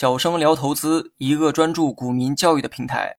小生聊投资，一个专注股民教育的平台。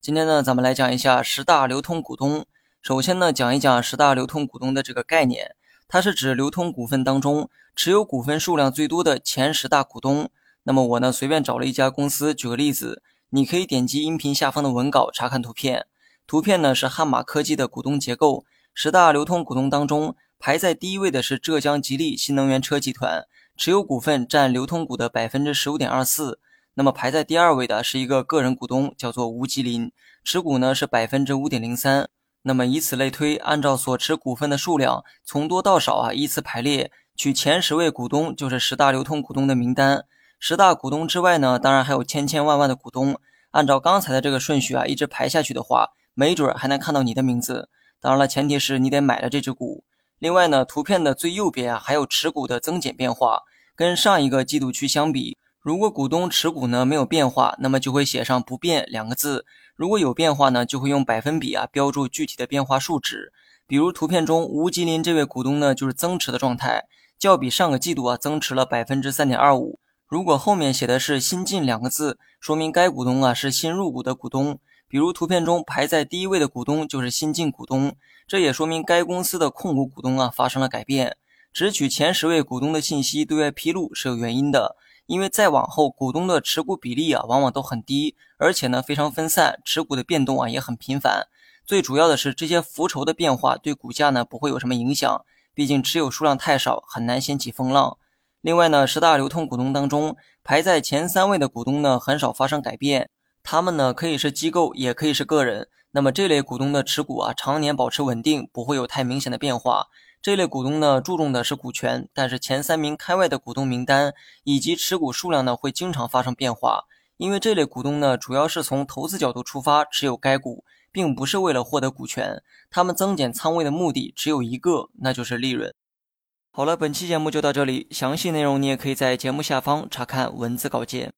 今天呢，咱们来讲一下十大流通股东。首先呢，讲一讲十大流通股东的这个概念，它是指流通股份当中持有股份数量最多的前十大股东。那么我呢，随便找了一家公司举个例子，你可以点击音频下方的文稿查看图片。图片呢是汉马科技的股东结构，十大流通股东当中排在第一位的是浙江吉利新能源车集团。持有股份占流通股的百分之十五点二四，那么排在第二位的是一个个人股东，叫做吴吉林，持股呢是百分之五点零三。那么以此类推，按照所持股份的数量从多到少啊依次排列，取前十位股东就是十大流通股东的名单。十大股东之外呢，当然还有千千万万的股东。按照刚才的这个顺序啊，一直排下去的话，没准还能看到你的名字。当然了，前提是你得买了这只股。另外呢，图片的最右边啊，还有持股的增减变化，跟上一个季度区相比，如果股东持股呢没有变化，那么就会写上不变两个字；如果有变化呢，就会用百分比啊标注具体的变化数值。比如图片中吴吉林这位股东呢，就是增持的状态，较比上个季度啊增持了百分之三点二五。如果后面写的是新进两个字，说明该股东啊是新入股的股东。比如图片中排在第一位的股东就是新进股东。这也说明该公司的控股股东啊发生了改变，只取前十位股东的信息对外披露是有原因的，因为再往后股东的持股比例啊往往都很低，而且呢非常分散，持股的变动啊也很频繁。最主要的是这些浮筹的变化对股价呢不会有什么影响，毕竟持有数量太少，很难掀起风浪。另外呢，十大流通股东当中排在前三位的股东呢很少发生改变，他们呢可以是机构，也可以是个人。那么这类股东的持股啊，常年保持稳定，不会有太明显的变化。这类股东呢，注重的是股权，但是前三名开外的股东名单以及持股数量呢，会经常发生变化。因为这类股东呢，主要是从投资角度出发持有该股，并不是为了获得股权。他们增减仓位的目的只有一个，那就是利润。好了，本期节目就到这里，详细内容你也可以在节目下方查看文字稿件。